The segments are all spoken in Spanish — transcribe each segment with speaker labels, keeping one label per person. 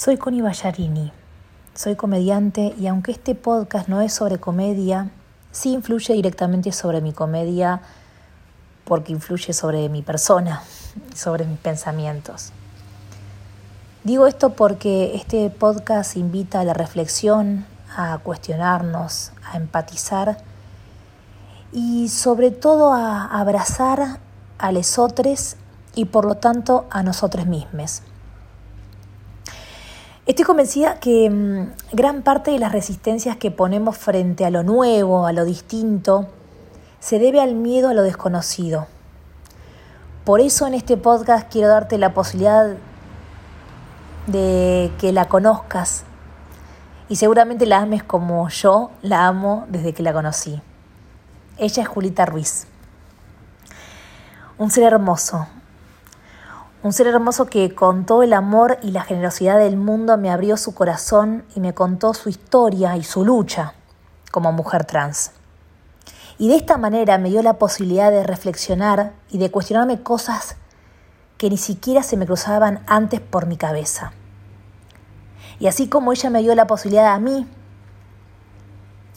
Speaker 1: Soy Connie Ballarini, soy comediante y aunque este podcast no es sobre comedia, sí influye directamente sobre mi comedia porque influye sobre mi persona, sobre mis pensamientos. Digo esto porque este podcast invita a la reflexión, a cuestionarnos, a empatizar y sobre todo a abrazar a lesotres y por lo tanto a nosotros mismos. Estoy convencida que mm, gran parte de las resistencias que ponemos frente a lo nuevo, a lo distinto, se debe al miedo a lo desconocido. Por eso en este podcast quiero darte la posibilidad de que la conozcas y seguramente la ames como yo la amo desde que la conocí. Ella es Julita Ruiz. Un ser hermoso, un ser hermoso que con todo el amor y la generosidad del mundo me abrió su corazón y me contó su historia y su lucha como mujer trans. Y de esta manera me dio la posibilidad de reflexionar y de cuestionarme cosas que ni siquiera se me cruzaban antes por mi cabeza. Y así como ella me dio la posibilidad a mí,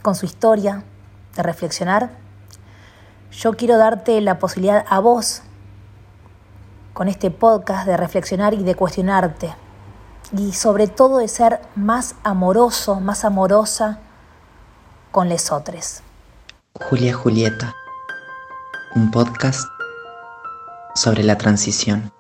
Speaker 1: con su historia, de reflexionar, yo quiero darte la posibilidad a vos con este podcast de reflexionar y de cuestionarte. Y sobre todo de ser más amoroso, más amorosa con lesotres.
Speaker 2: Julia Julieta, un podcast sobre la transición.